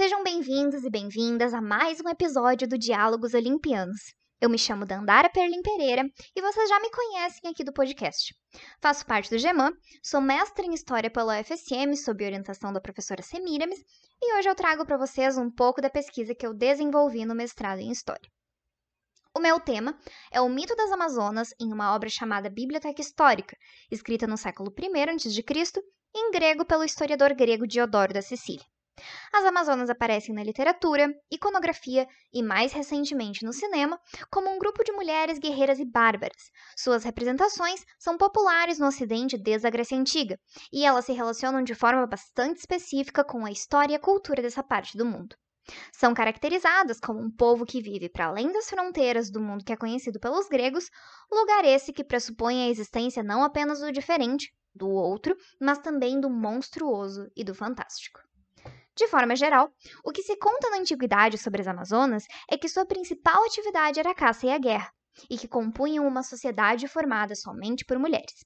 Sejam bem-vindos e bem-vindas a mais um episódio do Diálogos Olimpianos. Eu me chamo Dandara Perlin Pereira e vocês já me conhecem aqui do podcast. Faço parte do GEMAN, sou mestre em História pela UFSM sob orientação da professora Semiramis e hoje eu trago para vocês um pouco da pesquisa que eu desenvolvi no mestrado em História. O meu tema é o mito das Amazonas em uma obra chamada Biblioteca Histórica, escrita no século I a.C., em grego pelo historiador grego Diodoro da Sicília. As Amazonas aparecem na literatura, iconografia e, mais recentemente, no cinema, como um grupo de mulheres guerreiras e bárbaras. Suas representações são populares no Ocidente desde a Grécia Antiga, e elas se relacionam de forma bastante específica com a história e a cultura dessa parte do mundo. São caracterizadas como um povo que vive para além das fronteiras do mundo que é conhecido pelos gregos, lugar esse que pressupõe a existência não apenas do diferente, do outro, mas também do monstruoso e do fantástico. De forma geral, o que se conta na antiguidade sobre as Amazonas é que sua principal atividade era a caça e a guerra, e que compunham uma sociedade formada somente por mulheres.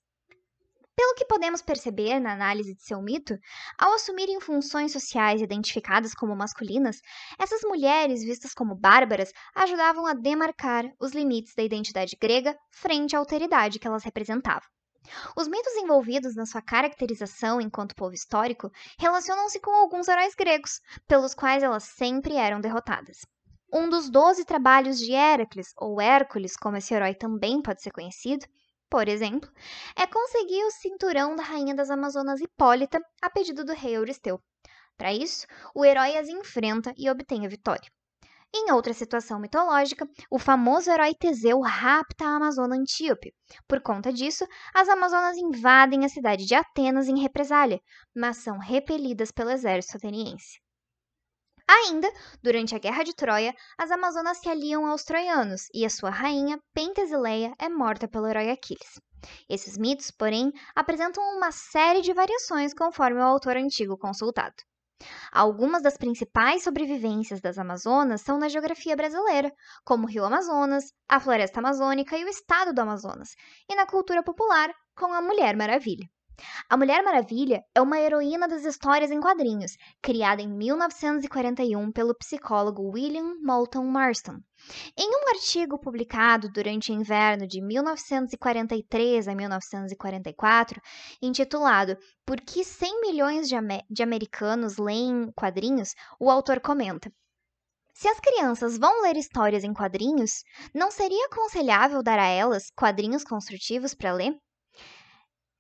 Pelo que podemos perceber na análise de seu mito, ao assumirem funções sociais identificadas como masculinas, essas mulheres, vistas como bárbaras, ajudavam a demarcar os limites da identidade grega frente à alteridade que elas representavam. Os mitos envolvidos na sua caracterização enquanto povo histórico relacionam-se com alguns heróis gregos, pelos quais elas sempre eram derrotadas. Um dos doze trabalhos de Héracles, ou Hércules, como esse herói também pode ser conhecido, por exemplo, é conseguir o cinturão da rainha das Amazonas Hipólita a pedido do rei Euristeu. Para isso, o herói as enfrenta e obtém a vitória. Em outra situação mitológica, o famoso herói Teseu rapta a Amazona Antíope. Por conta disso, as Amazonas invadem a cidade de Atenas em represália, mas são repelidas pelo exército ateniense. Ainda, durante a Guerra de Troia, as Amazonas se aliam aos troianos e a sua rainha, Pentesileia, é morta pelo herói Aquiles. Esses mitos, porém, apresentam uma série de variações conforme o autor antigo consultado. Algumas das principais sobrevivências das Amazonas são na geografia brasileira, como o Rio Amazonas, a Floresta Amazônica e o Estado do Amazonas, e na cultura popular, com a Mulher Maravilha. A Mulher Maravilha é uma heroína das histórias em quadrinhos, criada em 1941 pelo psicólogo William Moulton Marston. Em um artigo publicado durante o inverno de 1943 a 1944, intitulado Por que 100 milhões de, de americanos leem quadrinhos, o autor comenta. Se as crianças vão ler histórias em quadrinhos, não seria aconselhável dar a elas quadrinhos construtivos para ler?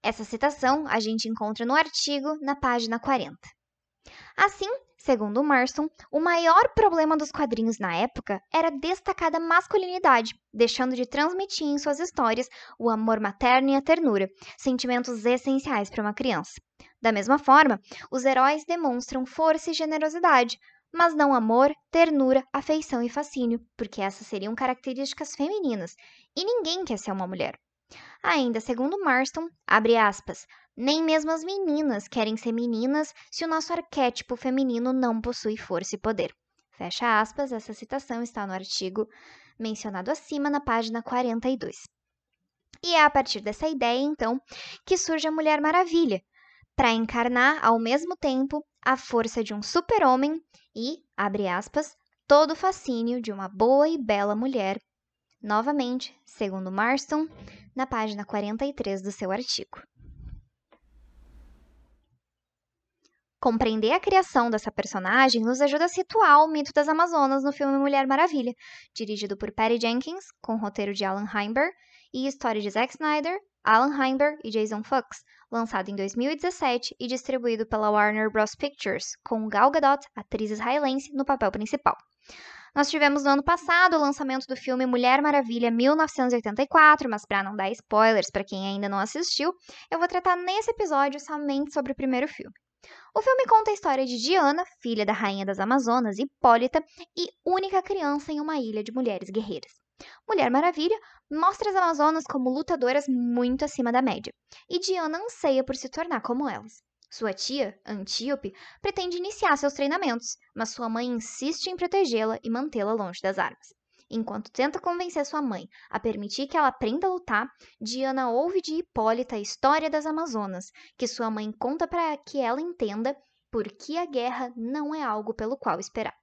Essa citação a gente encontra no artigo na página 40. Assim, segundo Marston, o maior problema dos quadrinhos na época era destacada masculinidade, deixando de transmitir em suas histórias o amor materno e a ternura, sentimentos essenciais para uma criança. Da mesma forma, os heróis demonstram força e generosidade, mas não amor, ternura, afeição e fascínio, porque essas seriam características femininas, e ninguém quer ser uma mulher. Ainda segundo Marston, abre aspas, nem mesmo as meninas querem ser meninas se o nosso arquétipo feminino não possui força e poder. Fecha aspas, essa citação está no artigo mencionado acima na página 42. E é a partir dessa ideia, então, que surge a Mulher Maravilha, para encarnar ao mesmo tempo a força de um super-homem e, abre aspas, todo o fascínio de uma boa e bela mulher. Novamente, segundo Marston, na página 43 do seu artigo. Compreender a criação dessa personagem nos ajuda a situar o mito das Amazonas no filme Mulher Maravilha, dirigido por Patty Jenkins, com roteiro de Alan Heinberg e história de Zack Snyder, Alan Heinberg e Jason Fox, lançado em 2017 e distribuído pela Warner Bros. Pictures, com Gal Gadot, atriz israelense, no papel principal. Nós tivemos no ano passado o lançamento do filme Mulher Maravilha 1984, mas para não dar spoilers para quem ainda não assistiu, eu vou tratar nesse episódio somente sobre o primeiro filme. O filme conta a história de Diana, filha da rainha das Amazonas, Hipólita, e única criança em uma ilha de mulheres guerreiras. Mulher Maravilha mostra as Amazonas como lutadoras muito acima da média, e Diana anseia por se tornar como elas. Sua tia, Antíope, pretende iniciar seus treinamentos, mas sua mãe insiste em protegê-la e mantê-la longe das armas. Enquanto tenta convencer sua mãe a permitir que ela aprenda a lutar, Diana ouve de Hipólita a história das Amazonas, que sua mãe conta para que ela entenda porque a guerra não é algo pelo qual esperar.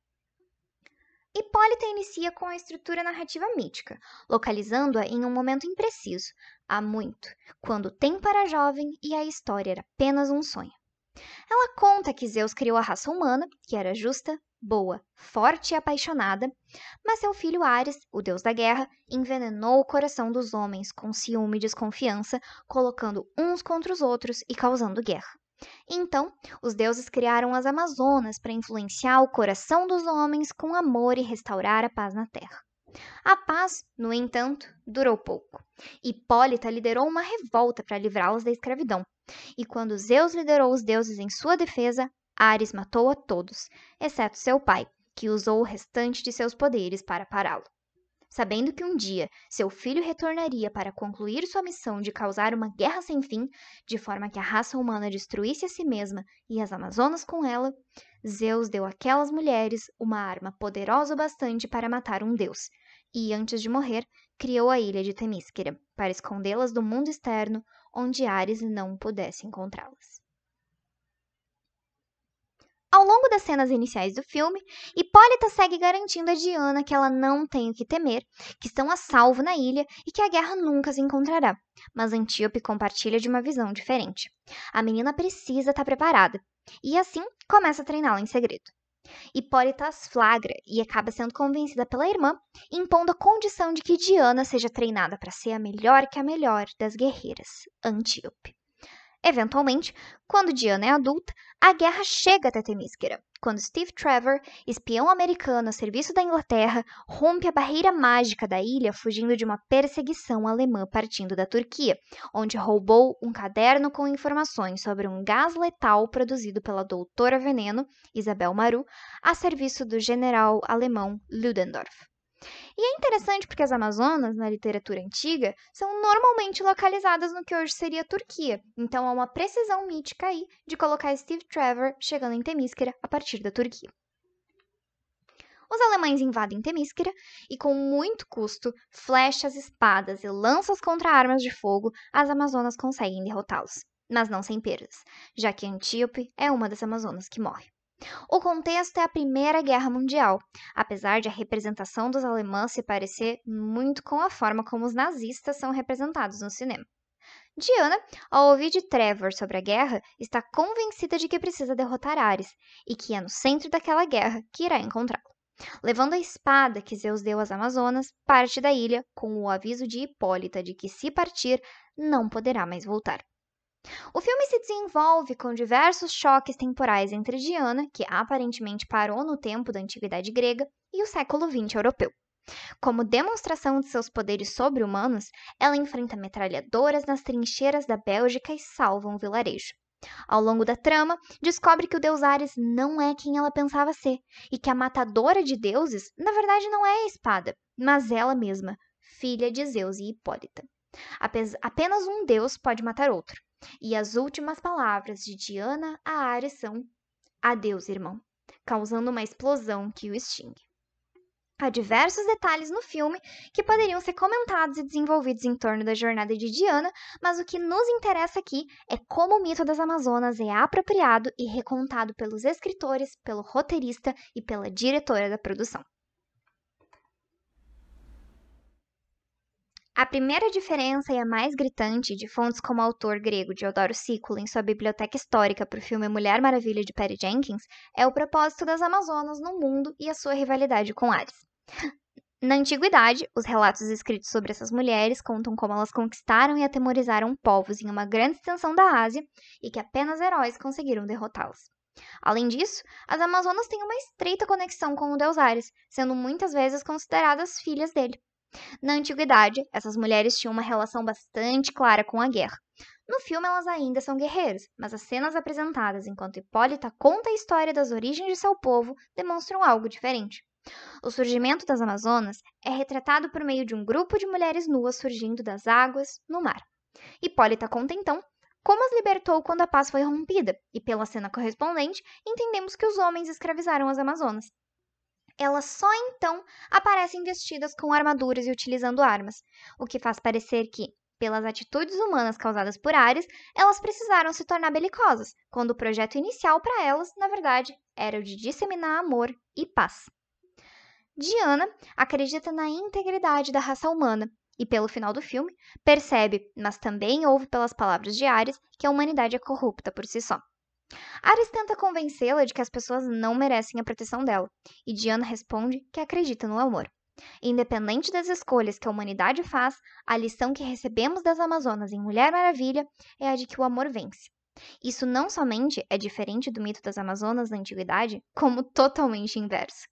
Hipólita inicia com a estrutura narrativa mítica, localizando-a em um momento impreciso, há muito, quando o tempo era jovem e a história era apenas um sonho. Ela conta que Zeus criou a raça humana, que era justa, boa, forte e apaixonada, mas seu filho Ares, o deus da guerra, envenenou o coração dos homens com ciúme e desconfiança, colocando uns contra os outros e causando guerra. Então, os deuses criaram as Amazonas para influenciar o coração dos homens com amor e restaurar a paz na terra. A paz, no entanto, durou pouco. Hipólita liderou uma revolta para livrá-los da escravidão. E quando Zeus liderou os deuses em sua defesa, Ares matou a todos, exceto seu pai, que usou o restante de seus poderes para pará-lo. Sabendo que um dia seu filho retornaria para concluir sua missão de causar uma guerra sem fim, de forma que a raça humana destruísse a si mesma e as Amazonas com ela, Zeus deu àquelas mulheres uma arma poderosa o bastante para matar um deus, e antes de morrer, criou a ilha de Temísquera para escondê-las do mundo externo, onde Ares não pudesse encontrá-las. Ao longo das cenas iniciais do filme, Hipólita segue garantindo a Diana que ela não tem o que temer, que estão a salvo na ilha e que a guerra nunca se encontrará. Mas Antíope compartilha de uma visão diferente. A menina precisa estar preparada, e assim começa a treiná-la em segredo. Hipólita as flagra e acaba sendo convencida pela irmã, impondo a condição de que Diana seja treinada para ser a melhor que a melhor das guerreiras, Antíope. Eventualmente, quando Diana é adulta, a guerra chega até Temísquera, quando Steve Trevor, espião americano a serviço da Inglaterra, rompe a barreira mágica da ilha fugindo de uma perseguição alemã partindo da Turquia, onde roubou um caderno com informações sobre um gás letal produzido pela doutora Veneno, Isabel Maru, a serviço do general alemão Ludendorff. E é interessante porque as Amazonas, na literatura antiga, são normalmente localizadas no que hoje seria a Turquia. Então há uma precisão mítica aí de colocar Steve Trevor chegando em Temísquera a partir da Turquia. Os alemães invadem Temísquera e, com muito custo, flechas, espadas e lanças contra armas de fogo, as Amazonas conseguem derrotá-los. Mas não sem perdas, já que Antíope é uma das Amazonas que morre. O contexto é a Primeira Guerra Mundial, apesar de a representação dos alemães se parecer muito com a forma como os nazistas são representados no cinema. Diana, ao ouvir de Trevor sobre a guerra, está convencida de que precisa derrotar Ares e que é no centro daquela guerra que irá encontrá-lo. Levando a espada que Zeus deu às Amazonas, parte da ilha com o aviso de Hipólita de que, se partir, não poderá mais voltar. O filme se desenvolve com diversos choques temporais entre Diana, que aparentemente parou no tempo da antiguidade grega, e o século XX europeu. Como demonstração de seus poderes sobre-humanos, ela enfrenta metralhadoras nas trincheiras da Bélgica e salva um vilarejo. Ao longo da trama, descobre que o deus Ares não é quem ela pensava ser, e que a matadora de deuses, na verdade, não é a espada, mas ela mesma, filha de Zeus e Hipólita. Apenas um deus pode matar outro, e as últimas palavras de Diana a Ares são: Adeus, irmão, causando uma explosão que o extingue. Há diversos detalhes no filme que poderiam ser comentados e desenvolvidos em torno da jornada de Diana, mas o que nos interessa aqui é como o mito das Amazonas é apropriado e recontado pelos escritores, pelo roteirista e pela diretora da produção. A primeira diferença e a mais gritante de fontes como o autor grego Diodoro Sículo em sua biblioteca histórica para o filme Mulher Maravilha de Patty Jenkins é o propósito das Amazonas no mundo e a sua rivalidade com Ares. Na antiguidade, os relatos escritos sobre essas mulheres contam como elas conquistaram e atemorizaram povos em uma grande extensão da Ásia e que apenas heróis conseguiram derrotá-las. Além disso, as Amazonas têm uma estreita conexão com o deus Ares, sendo muitas vezes consideradas filhas dele. Na antiguidade, essas mulheres tinham uma relação bastante clara com a guerra. No filme, elas ainda são guerreiras, mas as cenas apresentadas enquanto Hipólita conta a história das origens de seu povo demonstram algo diferente. O surgimento das Amazonas é retratado por meio de um grupo de mulheres nuas surgindo das águas no mar. Hipólita conta então como as libertou quando a paz foi rompida, e pela cena correspondente, entendemos que os homens escravizaram as Amazonas elas só então aparecem vestidas com armaduras e utilizando armas, o que faz parecer que, pelas atitudes humanas causadas por Ares, elas precisaram se tornar belicosas, quando o projeto inicial para elas, na verdade, era o de disseminar amor e paz. Diana acredita na integridade da raça humana e, pelo final do filme, percebe, mas também ouve pelas palavras de Ares, que a humanidade é corrupta por si só. Ares tenta convencê-la de que as pessoas não merecem a proteção dela, e Diana responde que acredita no amor. Independente das escolhas que a humanidade faz, a lição que recebemos das Amazonas em Mulher Maravilha é a de que o amor vence. Isso não somente é diferente do mito das Amazonas na antiguidade, como totalmente inverso.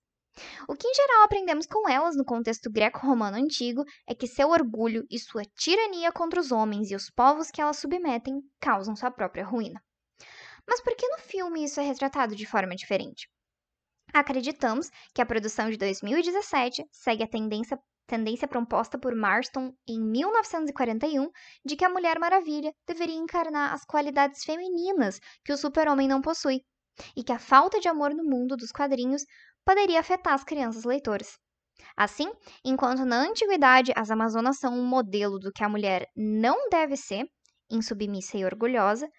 O que em geral aprendemos com elas no contexto greco-romano antigo é que seu orgulho e sua tirania contra os homens e os povos que elas submetem causam sua própria ruína. Mas por que no filme isso é retratado de forma diferente? Acreditamos que a produção de 2017 segue a tendência, tendência proposta por Marston em 1941 de que a Mulher Maravilha deveria encarnar as qualidades femininas que o super-homem não possui, e que a falta de amor no mundo dos quadrinhos poderia afetar as crianças leitoras. Assim, enquanto na antiguidade as Amazonas são um modelo do que a mulher não deve ser, insubmissa e orgulhosa,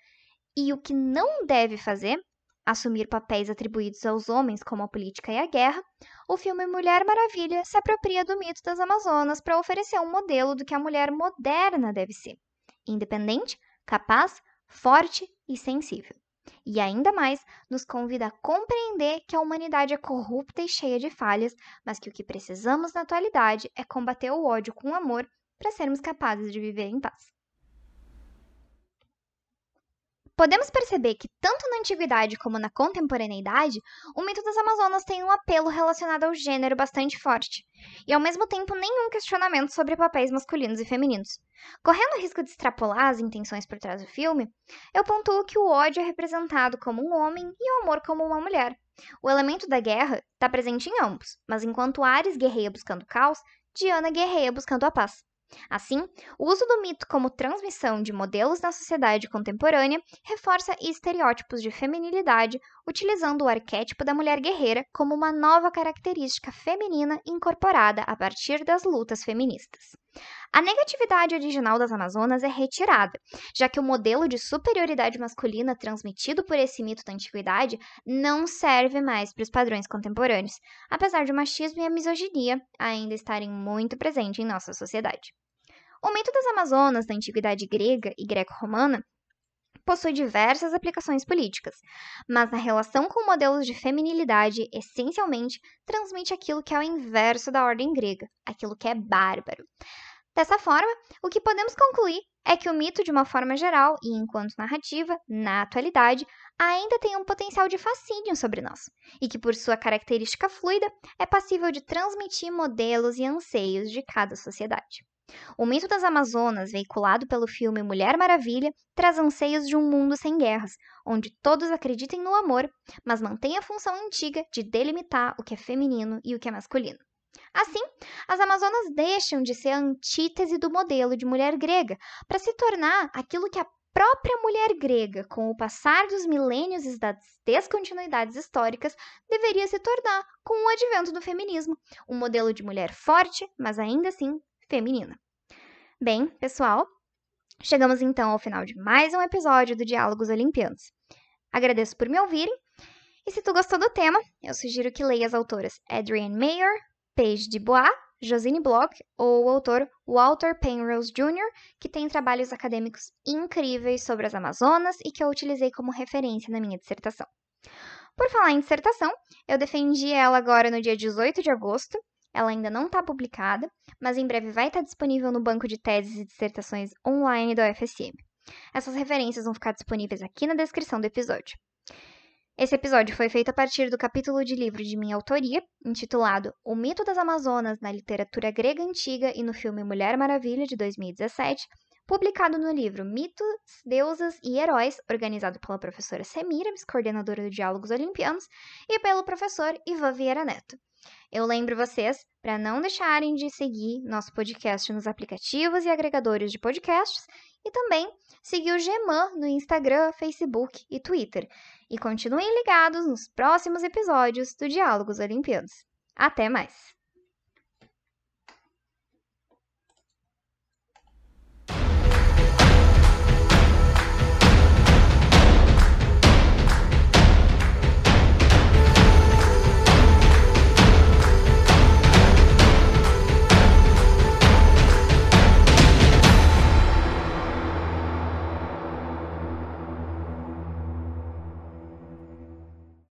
e o que não deve fazer, assumir papéis atribuídos aos homens como a política e a guerra, o filme Mulher Maravilha se apropria do mito das Amazonas para oferecer um modelo do que a mulher moderna deve ser: independente, capaz, forte e sensível. E ainda mais, nos convida a compreender que a humanidade é corrupta e cheia de falhas, mas que o que precisamos na atualidade é combater o ódio com amor para sermos capazes de viver em paz. Podemos perceber que, tanto na antiguidade como na contemporaneidade, o mito das Amazonas tem um apelo relacionado ao gênero bastante forte, e ao mesmo tempo nenhum questionamento sobre papéis masculinos e femininos. Correndo o risco de extrapolar as intenções por trás do filme, eu pontuo que o ódio é representado como um homem e o amor como uma mulher. O elemento da guerra está presente em ambos, mas enquanto Ares guerreia buscando caos, Diana guerreia buscando a paz. Assim, o uso do mito como transmissão de modelos na sociedade contemporânea reforça estereótipos de feminilidade, utilizando o arquétipo da mulher guerreira como uma nova característica feminina incorporada a partir das lutas feministas. A negatividade original das Amazonas é retirada, já que o modelo de superioridade masculina transmitido por esse mito da antiguidade não serve mais para os padrões contemporâneos, apesar de o machismo e a misoginia ainda estarem muito presentes em nossa sociedade. O mito das Amazonas da antiguidade grega e greco-romana possui diversas aplicações políticas, mas na relação com modelos de feminilidade, essencialmente transmite aquilo que é o inverso da ordem grega, aquilo que é bárbaro. Dessa forma, o que podemos concluir é que o mito, de uma forma geral e enquanto narrativa, na atualidade, ainda tem um potencial de fascínio sobre nós, e que, por sua característica fluida, é passível de transmitir modelos e anseios de cada sociedade. O mito das Amazonas, veiculado pelo filme Mulher Maravilha, traz anseios de um mundo sem guerras, onde todos acreditem no amor, mas mantém a função antiga de delimitar o que é feminino e o que é masculino. Assim, as Amazonas deixam de ser a antítese do modelo de mulher grega para se tornar aquilo que a própria mulher grega, com o passar dos milênios e das descontinuidades históricas, deveria se tornar com o advento do feminismo, um modelo de mulher forte, mas ainda assim feminina. Bem, pessoal, chegamos então ao final de mais um episódio do Diálogos Olimpianos. Agradeço por me ouvirem. E se tu gostou do tema, eu sugiro que leia as autoras Adrienne Mayer, Paige Dubois, Josine Bloch ou o autor Walter Penrose Jr., que tem trabalhos acadêmicos incríveis sobre as Amazonas e que eu utilizei como referência na minha dissertação. Por falar em dissertação, eu defendi ela agora no dia 18 de agosto ela ainda não está publicada, mas em breve vai estar disponível no banco de teses e dissertações online da UFSM. Essas referências vão ficar disponíveis aqui na descrição do episódio. Esse episódio foi feito a partir do capítulo de livro de minha autoria, intitulado O Mito das Amazonas na Literatura Grega Antiga e no filme Mulher Maravilha, de 2017, publicado no livro Mitos, Deusas e Heróis, organizado pela professora Semiramis, coordenadora do Diálogos Olimpianos, e pelo professor Ivan Vieira Neto. Eu lembro vocês para não deixarem de seguir nosso podcast nos aplicativos e agregadores de podcasts e também seguir o Geman no Instagram, Facebook e Twitter. E continuem ligados nos próximos episódios do Diálogos Olimpianos. Até mais!